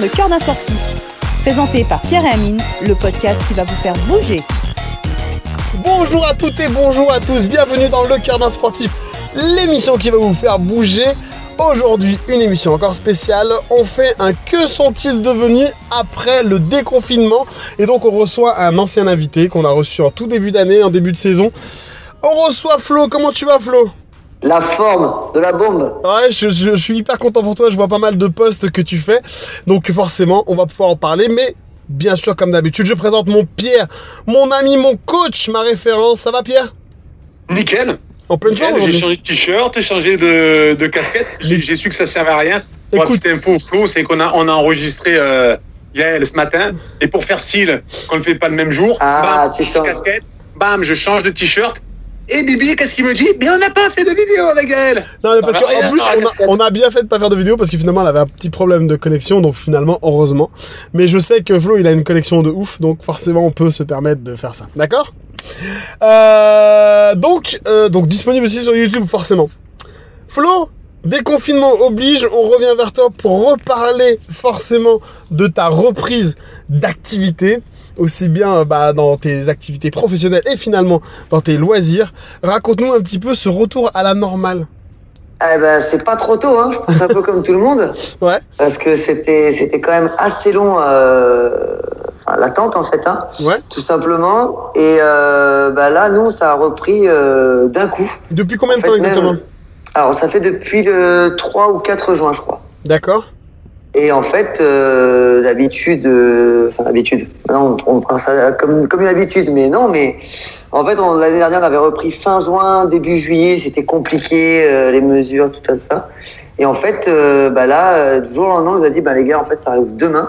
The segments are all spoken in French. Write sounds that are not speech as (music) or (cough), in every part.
le cœur d'un sportif. Présenté par Pierre et Amine, le podcast qui va vous faire bouger. Bonjour à toutes et bonjour à tous, bienvenue dans le cœur d'un sportif, l'émission qui va vous faire bouger. Aujourd'hui, une émission encore spéciale. On fait un que sont-ils devenus après le déconfinement? Et donc, on reçoit un ancien invité qu'on a reçu en tout début d'année, en début de saison. On reçoit Flo. Comment tu vas, Flo? La forme de la bombe. Ouais, je, je- je suis hyper content pour toi. Je vois pas mal de posts que tu fais. Donc, forcément, on va pouvoir en parler. Mais bien sûr, comme d'habitude, je présente mon Pierre, mon ami, mon coach, ma référence. Ça va, Pierre? Nickel. En pleine Nickel, forme J'ai changé de t-shirt, changé de, de casquette. J'ai j'ai su que ça servait à rien. Écoute. info, c'est qu'on a, on a enregistré euh, Yael ce matin. Et pour faire style, qu'on ne fait pas le même jour, Ah, bam, tu changes. casquette, bam, je change de t-shirt. Et Bibi, qu'est-ce qu'il me dit? Mais on n'a pas fait de vidéo avec Yael. Non, mais parce va qu'en plus, a, on a bien fait de pas faire de vidéo parce que finalement, elle avait un petit problème de connexion, donc finalement, heureusement. Mais je sais que Flo, il a une connexion de ouf, donc forcément, on peut se permettre de faire ça. D'accord? Euh, Donc, euh, donc disponible aussi sur YouTube, forcément. Flo, déconfinement oblige, on revient vers toi pour reparler forcément de ta reprise d'activité, aussi bien euh, bah, dans tes activités professionnelles et finalement dans tes loisirs. Raconte-nous un petit peu ce retour à la normale. Eh ben, c'est pas trop tôt, hein. Je pense un peu comme tout le monde. (laughs) Ouais, Parce que c'était, c'était quand même assez long, euh, enfin, l'attente, en fait, hein. ouais. Tout simplement. Et, euh, bah là, nous, ça a repris, euh, d'un coup. Depuis combien de En fait, temps exactement? Même- Alors, ça fait depuis le 3 ou 4 juin, je crois. D'accord. Et en fait, euh, d'habitude, euh, enfin d'habitude, non, on prend ça comme, une habitude, mais non, mais en fait, on- l'année dernière, on avait repris fin juin, début juillet, c'était compliqué, euh, les mesures, tout ça. Et en fait, euh, bah là, du jour au lendemain, on nous a dit, bah les gars, en fait, ça arrive demain.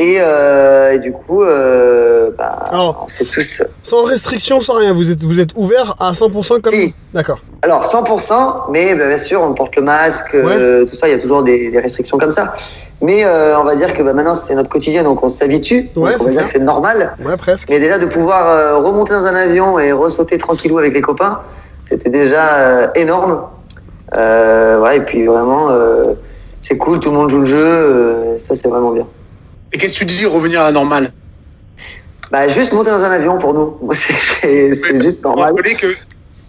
Et, euh, et du coup, euh, bah, Alors, on s'est tous... Sans restriction, sans rien, vous êtes, vous êtes ouvert à 100% comme... Si. D'accord. Alors 100%, mais bah, bien sûr, on porte le masque, euh, tout ça, il y a toujours des, des restrictions comme ça. Mais euh, on va dire que bah, maintenant, c'est notre quotidien, donc on s'habitue. Ouais, on va dire que c'est normal. Ouais, presque. Mais déjà, de pouvoir euh, remonter dans un avion et ressauter tranquillou avec les copains, c'était déjà euh, énorme. Euh, voilà, et puis vraiment, euh, c'est cool, tout le monde joue le jeu, euh, ça c'est vraiment bien. Et qu'est-ce que tu dis, revenir à la normale Bah, juste monter dans un avion pour nous, c'est- juste Pour normal. rappeler que,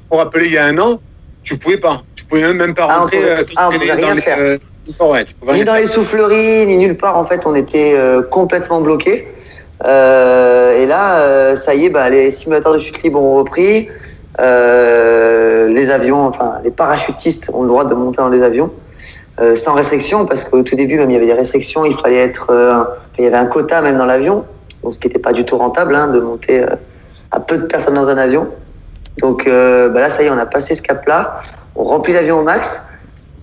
pour rappeler, il y a un an, tu pouvais pas. Tu pouvais même, pas Ah, on rentrer. pouvait- ah, on pouvait rien dans les, faire. euh, ouais, Ni rien dans faire. les souffleries, ni nulle part. En fait, on était euh, complètement bloqués. Euh, et là, euh, ça y est, bah, les simulateurs de chute libre ont repris. Les avions, enfin, les parachutistes ont le droit de monter dans les avions euh, sans restriction, parce qu'au tout début, même, il y avait des restrictions. Il fallait être, euh, il y avait un quota même dans l'avion, donc ce qui n'était pas du tout rentable, hein, de monter euh, à peu de personnes dans un avion. Donc bah là, ça y est, on a passé ce cap-là. On remplit l'avion au max.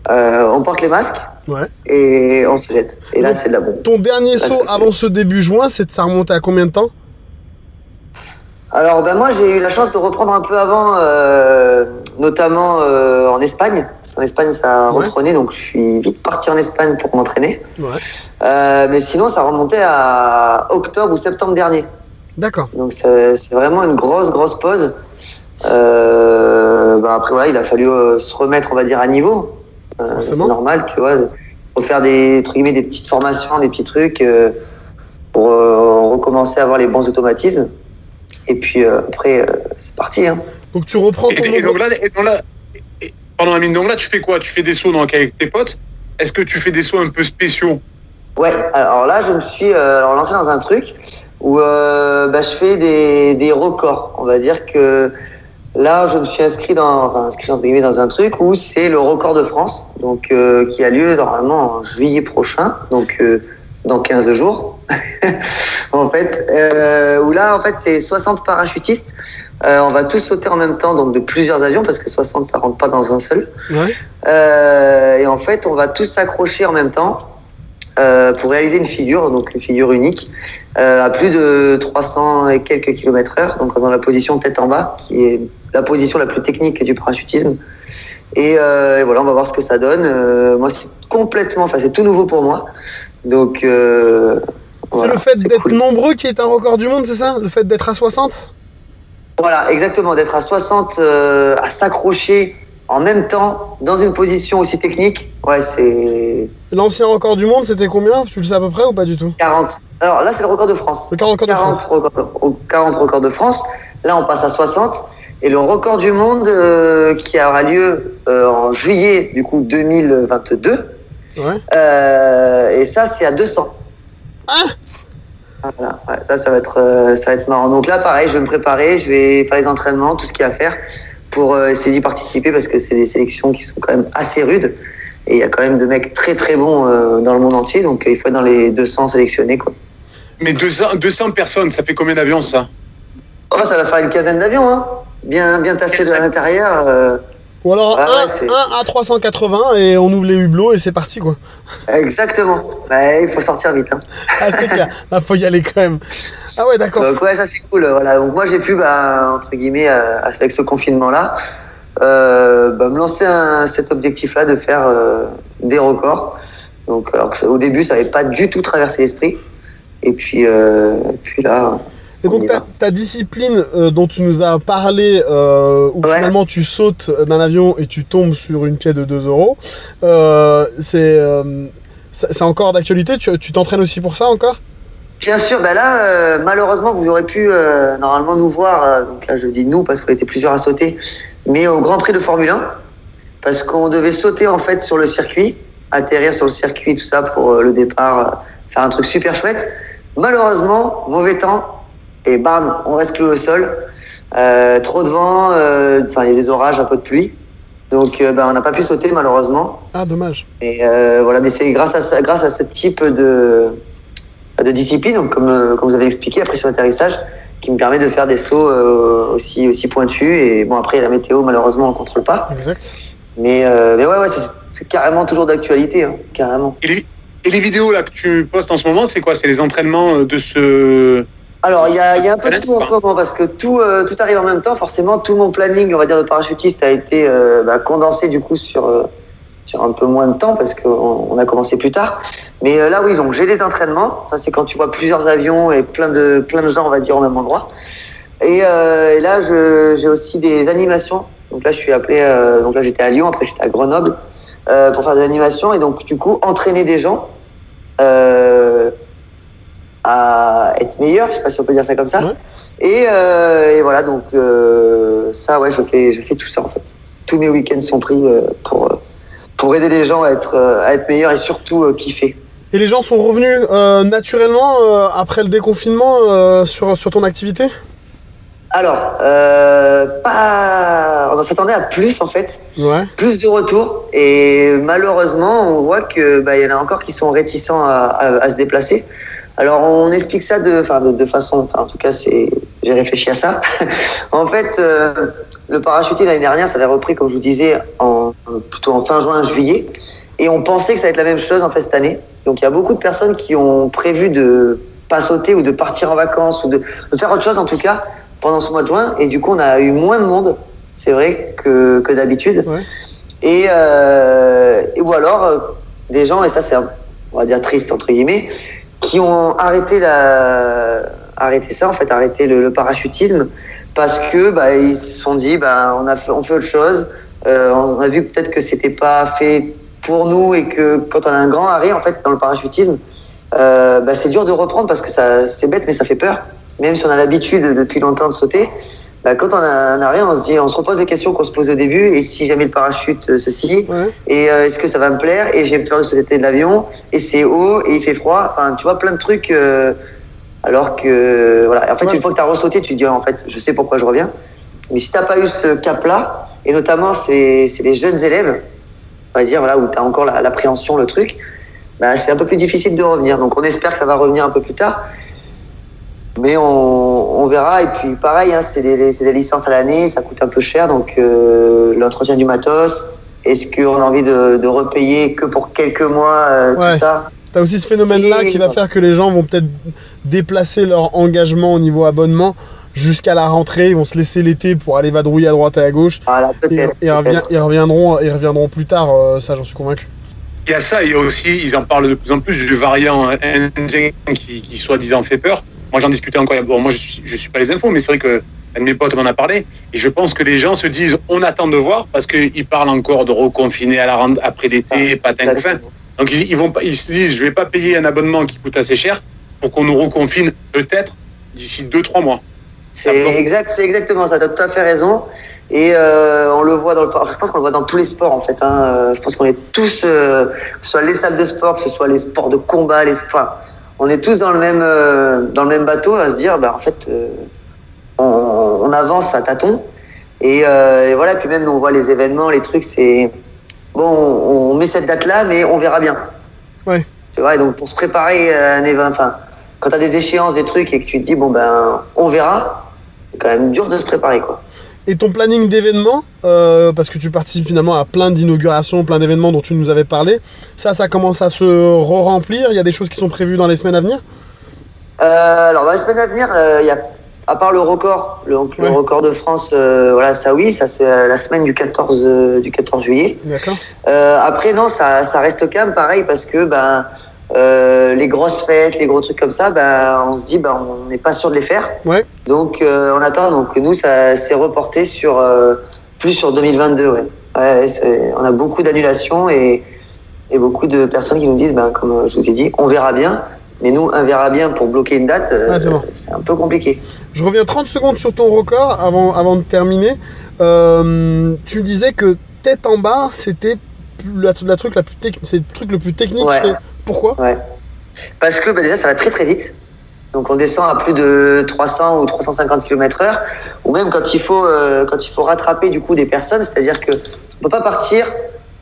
On porte les masques Ouais. et on se jette. Et là, c'est de la bombe. Ton dernier saut avant ce début juin, c'est de ça remonter à combien de temps? Alors, ben moi, j'ai eu la chance de reprendre un peu avant, notamment en Espagne. Qu'en Espagne, ça a Ouais. reprenait, donc je suis vite parti en Espagne pour m'entraîner. Ouais. Euh, mais sinon, ça remontait à octobre ou septembre dernier. D'accord. Donc, c'est vraiment une grosse, grosse pause. Euh, ben après, voilà, il a fallu euh, se remettre, on va dire, à niveau. Euh, c'est normal, tu vois, refaire des, des petites formations, des petits trucs euh, pour euh, recommencer à avoir les bons automatismes. Et puis euh, après, euh, c'est parti. Hein. Donc tu reprends ton et nombre- donc là, et donc là, et- pardon Amine, donc là, tu fais quoi? Tu fais des sauts donc avec tes potes? Est-ce que tu fais des sauts un peu spéciaux? Ouais, alors là, je me suis euh, lancé dans un truc où euh, bah, je fais des, des records. On va dire que là, je me suis inscrit dans, inscrit dans un truc où c'est le record de France, donc euh, qui a lieu normalement en juillet prochain, donc dans 15 jours. (laughs) en fait, euh, où là, en fait, c'est 60 parachutistes. Euh, on va tous sauter en même temps, donc de plusieurs avions, parce que 60, ça rentre pas dans un seul. Ouais. Euh, et en fait, on va tous s'accrocher en même temps euh, pour réaliser une figure, donc une figure unique, euh, à plus de 300 et quelques kilomètres heure, donc dans la position tête en bas, qui est la position la plus technique du parachutisme. Et, euh, et voilà, on va voir ce que ça donne. Euh, moi, c'est complètement, enfin, c'est tout nouveau pour moi. Donc, euh, C'est le fait d'être cool. nombreux qui est un record du monde, c'est ça? Le fait d'être à 60 Voilà, exactement, d'être à 60, euh, à s'accrocher en même temps, dans une position aussi technique, ouais, c'est L'ancien record du monde, c'était combien? Tu le sais à peu près ou pas du tout? 40. Alors là, c'est le record de France. Le 40 record de 40 France. records de, 40 records de France. Là, on passe à 60. Et le record du monde euh, qui aura lieu euh, en juillet du coup 2022. Ouais. Euh, et ça, c'est à 200. Ah Voilà, ouais, ça, ça va être, euh, ça va être marrant. Donc là, pareil, je vais me préparer, je vais faire les entraînements, tout ce qu'il y a à faire pour euh, essayer d'y participer parce que c'est des sélections qui sont quand même assez rudes. Et il y a quand même de mecs très très bons euh, dans le monde entier, donc il faut être dans les 200 sélectionnés. Quoi. Mais 200, 200 personnes, ça fait combien d'avions ça? Oh, ça va faire une quinzaine d'avions, hein. bien, bien tassés de l'intérieur. euh, Ou alors Ah ouais, un, à 380 et on ouvre les hublots et c'est parti quoi. exactement. Ouais, il faut sortir vite. Hein. Ah c'est clair, là (laughs) faut y aller quand même. Ah ouais d'accord. Donc ouais, ça c'est cool. Voilà. Donc moi j'ai pu, bah, entre guillemets, euh, avec ce confinement-là, euh, bah, me lancer un, cet objectif-là de faire euh, des records. Donc alors que au début ça n'avait pas du tout traversé l'esprit. Et puis, euh, puis là, Et donc ta, discipline euh, dont tu nous as parlé, euh, où Ouais. finalement tu sautes d'un avion et tu tombes sur une pied de 2 euros, euh, c'est euh, c'est c'est encore d'actualité? Tu t'entraînes aussi pour ça encore? Bien sûr, bah là, euh, malheureusement, vous aurez pu euh, normalement nous voir, euh, donc là je dis nous parce qu'on était plusieurs à sauter, mais au Grand Prix de Formule 1, parce qu'on devait sauter en fait sur le circuit, atterrir sur le circuit, tout ça pour le départ, faire un truc super chouette. Malheureusement, mauvais temps, et bam, on reste cloué au sol. Euh, trop de vent, euh, enfin il y a des orages, un peu de pluie. Donc euh, bah, on n'a pas pu sauter malheureusement. Ah dommage. Et euh, voilà, mais c'est grâce à ça, grâce à ce type de, de discipline, donc comme, euh, comme vous avez expliqué, après sur l'atterrissage, qui me permet de faire des sauts euh, aussi, aussi pointus. Et bon, après, la météo, malheureusement, on ne contrôle pas. Exact. Mais, euh, mais ouais, ouais, c'est- c'est carrément toujours d'actualité, hein, carrément. et les, et les vidéos là que tu postes en ce moment, c'est quoi? C'est les entraînements de ce. Alors, il y a, il y a un peu de tout en ce moment parce que tout, euh, tout arrive en même temps. Forcément, tout mon planning, on va dire, de parachutiste a été euh, bah, condensé du coup sur, euh, sur un peu moins de temps parce qu'on on a commencé plus tard. Mais là, oui, donc j'ai des entraînements. Ça, c'est quand tu vois plusieurs avions et plein de, plein de gens, on va dire, au même endroit. Et, et là, j'ai aussi des animations. Donc là, je suis appelé. donc là, j'étais à Lyon, après, j'étais à Grenoble pour faire des animations et donc, du coup, entraîner des gens. Euh, à être meilleur, je sais pas si on peut dire ça comme ça. Ouais. Et, euh, et voilà, donc euh, ça, ouais, je fais, je fais tout ça en fait. Tous mes week-ends sont pris euh, pour, pour aider les gens à être, à être meilleurs et surtout kiffer. Et les gens sont revenus naturellement après le déconfinement sur, sur ton activité? Alors, euh, pas, on s'attendait à plus en fait, Ouais. plus de retours et malheureusement, on voit que bah, il y en a encore qui sont réticents à, à, à se déplacer. Alors on explique ça de, enfin de, de façon, enfin en tout cas c'est, j'ai réfléchi à ça. (laughs) en fait, euh, le parachutisme l'année dernière, ça avait repris comme je vous disais en plutôt en fin juin, juillet, et on pensait que ça allait être la même chose en fait cette année. Donc il y a beaucoup de personnes qui ont prévu de pas sauter ou de partir en vacances ou de, de faire autre chose en tout cas pendant ce mois de juin, et du coup on a eu moins de monde, c'est vrai que que d'habitude. Ouais. Et, euh, et ou alors euh, des gens et ça c'est un- on va dire triste entre guillemets qui ont arrêté la arrêté ça en fait arrêté le, le parachutisme parce que bah, ils se sont dit bah on a fait, on fait autre chose. Euh, on a vu peut-être que c'était pas fait pour nous et que quand on a un grand arrêt en fait dans le parachutisme euh, bah, c'est dur de reprendre parce que ça c'est bête mais ça fait peur. Même si on a l'habitude depuis longtemps de sauter bah, quand on a un arrêt on se dit on se repose des questions qu'on se posait au début et si jamais le parachute euh, ceci. Ouais. et euh, est-ce que ça va me plaire? Et j'ai peur de sauter de l'avion et c'est haut et il fait froid. Enfin tu vois plein de trucs euh, alors que voilà. En fait Ouais. une fois que tu as ressauté tu te dis en fait je sais pourquoi je reviens. Mais si t'as pas eu ce cap là et notamment c'est c'est les jeunes élèves on va dire voilà où tu as encore la- l'appréhension le truc bah, c'est un peu plus difficile de revenir. Donc on espère que ça va revenir un peu plus tard mais on, on verra et puis pareil hein, c'est des, c'est des licences à l'année ça coûte un peu cher donc euh, l'entretien du matos est-ce qu'on a envie de, de repayer que pour quelques mois euh, Ouais. tout ça? T'as aussi ce phénomène-là qui va faire que les gens vont peut-être déplacer leur engagement au niveau abonnement jusqu'à la rentrée. Ils vont se laisser l'été pour aller vadrouiller à droite et à gauche. voilà Et, peut-être et ils reviendront, ils reviendront plus tard, euh, ça j'en suis convaincu. Il y a ça, il y a aussi, ils en parlent de plus en plus du variant indien qui, qui soi-disant fait peur. Moi j'en discutais encore. Bon, moi je suis, je suis pas les infos, mais c'est vrai que un de mes potes m'en a parlé. Et je pense que les gens se disent, on attend de voir parce qu'ils parlent encore de reconfiner à la rente après l'été, patin couffin. Donc ils, ils vont ils se disent, je vais pas payer un abonnement qui coûte assez cher pour qu'on nous reconfine peut-être d'ici deux trois mois. C'est exact, c'est exactement ça. T'as tout à fait raison. Et euh, on le voit dans le, je pense qu'on le voit dans tous les sports en fait. Hein. Je pense qu'on est tous, euh, que ce soit les salles de sport, que ce soit les sports de combat, les, enfin, on est tous dans le même, euh, dans le même bateau à se dire, bah en fait, euh, on, on avance à tâtons. Et, euh, et voilà, puis même on voit les événements, les trucs, c'est bon, on, on met cette date-là, mais on verra bien. Ouais. Tu vois, et donc pour se préparer à un événement, enfin, quand t'as des échéances, des trucs, et que tu te dis bon ben, on verra, c'est quand même dur de se préparer quoi. Et ton planning d'événements, euh, parce que tu participes finalement à plein d'inaugurations, plein d'événements dont tu nous avais parlé, ça, ça commence à se re-remplir? Il y a des choses qui sont prévues dans les semaines à venir? Euh, alors dans les semaines à venir, euh, il y a à part le record, le, donc, le record de France, voilà, ça oui, ça c'est la semaine du 14 euh, du 14 juillet. D'accord. Après non, ça, ça reste calme, pareil, parce que ben euh, les grosses fêtes, les gros trucs comme ça, ben on se dit ben on n'est pas sûr de les faire. Ouais. Donc euh, on attend. Donc nous, ça s'est reporté sur euh, plus sur 2022. Ouais. Ouais, on a beaucoup d'annulations et, et beaucoup de personnes qui nous disent, ben comme je vous ai dit, on verra bien. Mais nous, un verra bien pour bloquer une date, euh, Ouais, c'est bon. un peu compliqué. Je reviens 30 secondes sur ton record avant, avant de terminer. Euh, tu disais que tête en bas, c'était la, la truc la plus c'est le truc le plus technique. Ouais. Pourquoi? Ouais. Parce que bah, déjà, ça va très très vite. Donc on descend à plus de 300 ou 350 km heure. Ou même quand il faut, euh, quand il faut rattraper du coup des personnes, c'est-à-dire que on peut pas partir.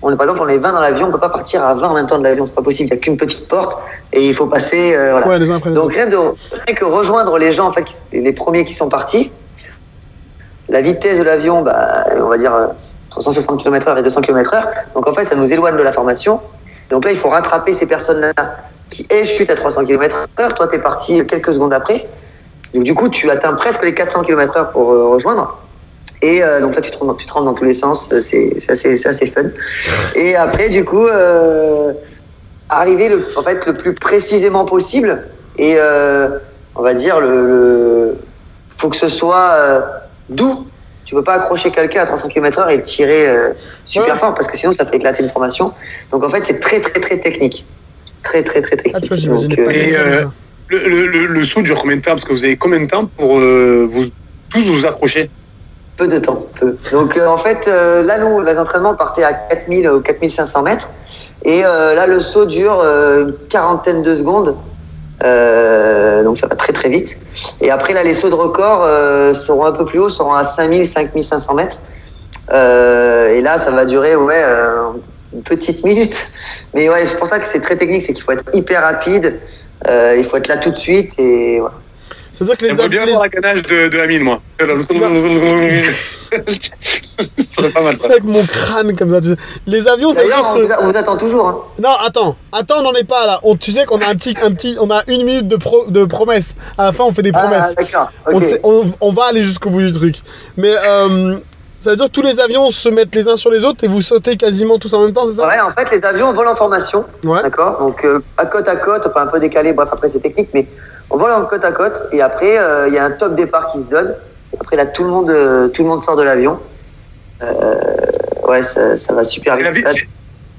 On est par exemple, on est 20 dans l'avion, on peut pas partir à 20 en même temps de l'avion, c'est pas possible. Il y a qu'une petite porte et il faut passer. euh, voilà. Ouais, les uns après les Donc rien, de, rien que rejoindre les gens, en fait, qui- les premiers qui sont partis, la vitesse de l'avion, bah, on va dire euh, 360 km/h et 200 km/h. Donc en fait, ça nous éloigne de la formation. Donc là, il faut rattraper ces personnes-là qui, elles, chutent à 300 km/h. Toi, tu es parti quelques secondes après. Donc du coup, tu atteins presque les 400 km/h pour euh, rejoindre. Et euh, donc là, tu te, tu te dans tous les sens. euh, C'est assez, assez fun. Et après, du coup, arriver le, en fait, le plus précisément possible. Et on va dire, le, le- faut que ce soit doux. Tu peux pas accrocher quelqu'un à 300 km/h et le tirer euh, super Ouais. fort parce que sinon ça fait éclater une formation. Donc en fait, c'est très très très technique. Très très très technique. Ah, tu vois, j'imaginais Donc, pas euh, Et, euh. Le, le, le, le saut dure combien de temps? Parce que vous avez combien de temps pour euh, vous tous vous accrocher? Peu de temps, peu. Donc euh, en fait, euh, là nous, les entraînements partaient à 4000 ou 4500 mètres. Et euh, là, le saut dure euh, une quarantaine de secondes. Euh, donc ça va très très vite. Et après, là, les sauts de record euh, seront un peu plus hauts, seront à 5000, 5500 mètres. Euh, et là, ça va durer ouais, euh, une petite minute. Mais ouais, c'est pour ça que c'est très technique, c'est qu'il faut être hyper rapide. Euh, il faut être là tout de suite. Et voilà. C'est-à-dire que les J'aimerais bien avions. voir la ganache de, de Amine, moi. (laughs) (laughs) Ça serait pas mal, C'est avec mon crâne comme ça. tu sais. Les avions, ça veut dire on, se- vous a- on vous attend toujours. Hein. Non, attends, attends, on n'en est pas là. On, tu sais qu'on a un petit, un petit, on a une minute de, pro, de promesses. À la fin, on fait des Ah, promesses. on va aller jusqu'au bout du truc. Mais euh, ça veut dire que tous les avions se mettent les uns sur les autres et vous sautez quasiment tous en même temps, c'est ça? Ouais, en fait, les avions volent en formation, Ouais. d'accord? Donc, euh, à côte à côte, enfin un peu décalé, bref, après c'est technique, mais on vole en côte à côte, et après, euh, il y a un top départ qui se donne. Et après, là, tout le monde, euh, tout le monde sort de l'avion. Euh, ouais, ça, ça va super la, vite. vi-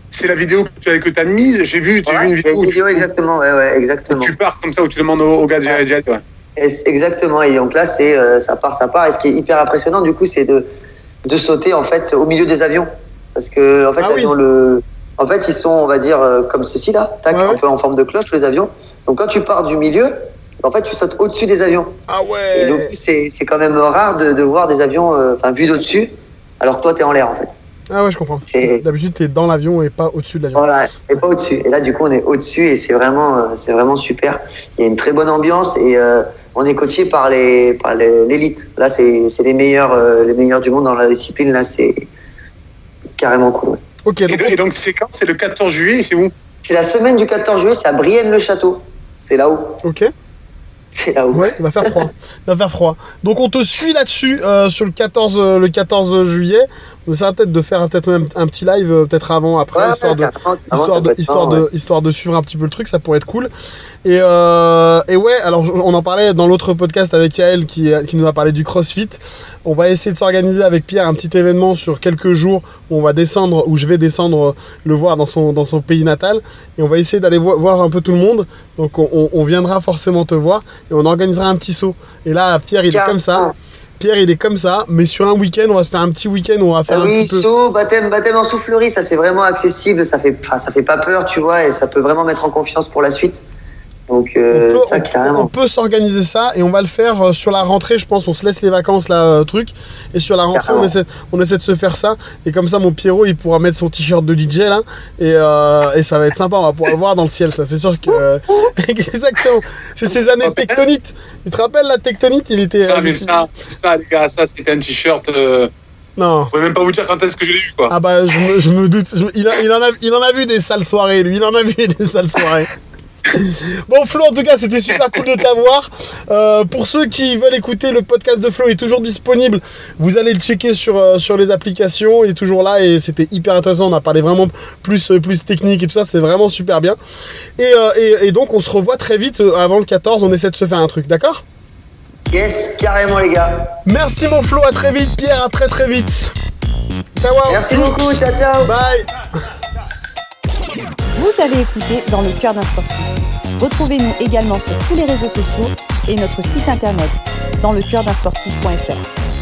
c'est- la vidéo que tu as, que as mise. J'ai vu, Ouais, vu une vidéo. une où vidéo, tu- exactement, ouais, ouais, exactement. Tu pars comme ça où tu demandes au, au gars d'y Ouais. exactement. Et donc là, c'est euh, ça part, ça part. Et ce qui est hyper impressionnant, du coup, c'est de, de sauter en fait au milieu des avions, parce que en fait, Ah oui. l'avion, le, en fait, ils sont, on va dire, euh, comme ceci là, tac, Ouais, un ouais. peu en forme de cloche tous les avions. Donc quand tu pars du milieu, en fait, tu sautes au-dessus des avions. Ah Et donc ouais. c'est quand même rare de, de voir des avions, euh, enfin, vus d'au-dessus, alors que toi, t'es en l'air en fait. Ah ouais, je comprends. Et- D'habitude, t'es dans l'avion et pas au-dessus de l'avion. Voilà, et pas au-dessus. Et là, du coup, on est au-dessus et c'est vraiment, euh, c'est vraiment super. Il y a une très bonne ambiance et euh, on est coaché par les, par les- l'élite. Là, c'est, c'est les meilleurs, euh, les meilleurs du monde dans la discipline. Là, c'est carrément cool. ouais. Ok, Et, donc donc- et donc, c'est quand? C'est le 14 juillet, c'est où? C'est la semaine du 14 juillet. C'est à Brienne-le-Château. C'est là-haut. ok. (laughs) C'est là où. Ouais, il va faire froid. (laughs) Il va faire froid. Donc on te suit là-dessus euh, sur le 14 euh, le 14 juillet. On essaiera peut-être de faire peut-être même un petit live euh, peut-être avant après Ouais, histoire de ça de histoire de ouais. histoire de suivre un petit peu le truc, ça pourrait être cool. Et et ouais, alors on en parlait dans l'autre podcast avec Yael qui qui nous a parlé du CrossFit. On va essayer de s'organiser avec Pierre un petit événement sur quelques jours où on va descendre où je vais descendre le voir dans son dans son pays natal et on va essayer d'aller vo- voir un peu tout le monde. Donc on, on- on viendra forcément te voir et on organisera un petit saut. Et là Pierre il est comme ça. Pierre il est comme ça, mais sur un week-end on va se faire un petit week-end on va faire un petit peu. saut, baptême, baptême en soufflerie, ça c'est vraiment accessible, ça fait, ça fait pas peur, tu vois, et ça peut vraiment mettre en confiance pour la suite. Donc euh, on peut, ça on- carrément. on peut s'organiser ça et on va le faire euh, sur la rentrée, je pense. On se laisse les vacances là, euh, truc. Et sur la rentrée, on essaie, on essaie de se faire ça. Et comme ça, mon Pierrot, il pourra mettre son t-shirt de DJ là. Et, euh, et ça va être sympa. On va pouvoir le voir dans le ciel, ça. C'est sûr que. (laughs) Exactement. C'est ces années tectonites. Tu te rappelles la tectonite Il était. Ah, euh, mais ça, ça, les gars, ça, c'était un t-shirt. Euh, Non. je pourrais même pas vous dire quand est-ce que je l'ai eu, quoi. Ah bah je me, je me doute, Je- il, a- il, en a, il en a vu des sales soirées, lui, il en a vu des sales soirées. (laughs) Bon Flo, en tout cas, c'était super cool de t'avoir. Euh, pour ceux qui veulent écouter le podcast de Flo, il est toujours disponible. Vous allez le checker sur euh, sur les applications, il est toujours là et c'était hyper intéressant. On a parlé vraiment plus euh, plus technique et tout ça, c'était vraiment super bien. Et, et, et donc on se revoit très vite avant le 14. On essaie de se faire un truc, d'accord? Yes, carrément les gars. Merci mon Flo, à très vite. Pierre, à très très vite. Ciao. wow. Merci beaucoup, ciao ciao. Bye. Vous avez écouté Dans le cœur d'un sportif. Retrouvez-nous également sur tous les réseaux sociaux et notre site internet dans le sportif.fr.